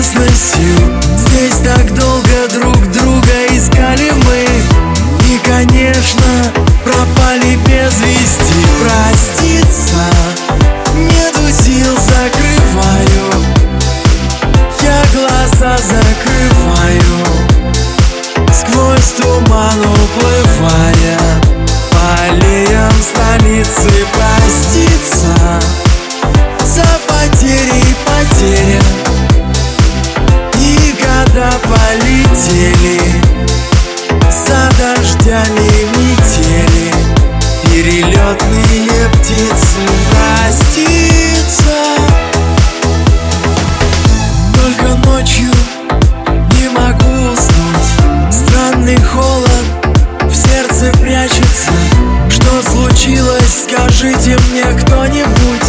вечностью Здесь так долго друг друга искали мы. И, конечно, пропали без вести. Проститься нету сил, закрываю. Я глаза закрываю. Сквозь туман дождями метели Перелетные птицы проститься Только ночью не могу уснуть. Странный холод в сердце прячется. Что случилось, скажите мне кто-нибудь.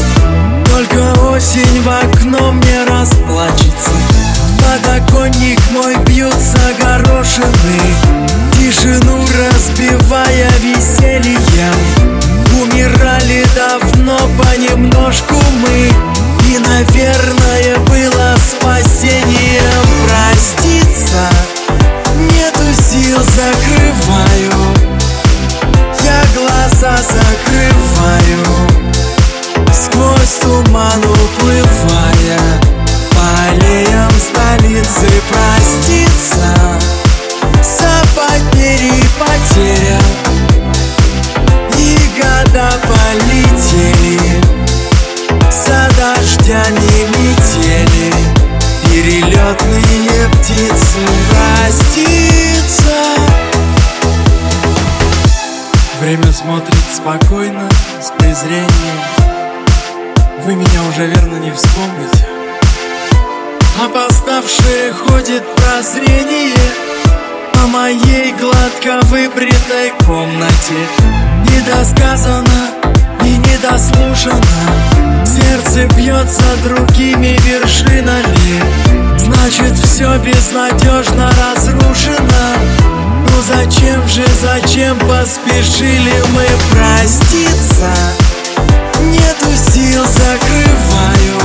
Только осень в окно мне расплачется. Подоконник мой бьются горошины закрываю Сквозь туман уплывая По аллеям столицы проститься За потери и потеря И года полетели За дождями метели Перелетные птицы проститься. Время смотрит спокойно, с презрением. Вы меня уже верно не вспомните. Опоздавшее ходит прозрение По моей гладко выбритой комнате. Недосказано и недослушано. Сердце бьется другими вершинами. Значит все безнадежно разрушено Зачем же, зачем поспешили мы проститься? Нету сил, закрываю.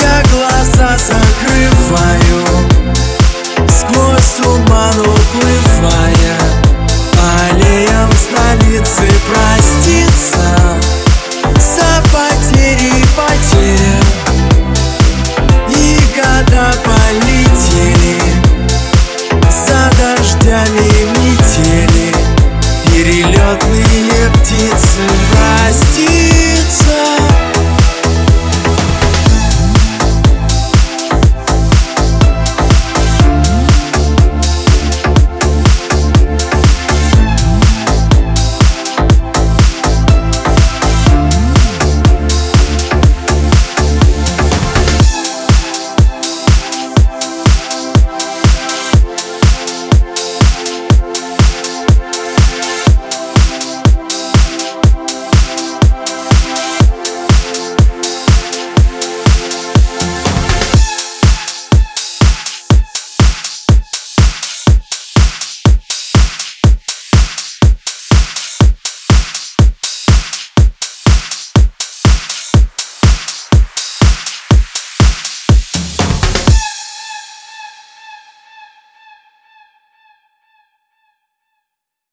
Я глаза закрываю. Сквозь туман уплывая нами летели перелетные птицы.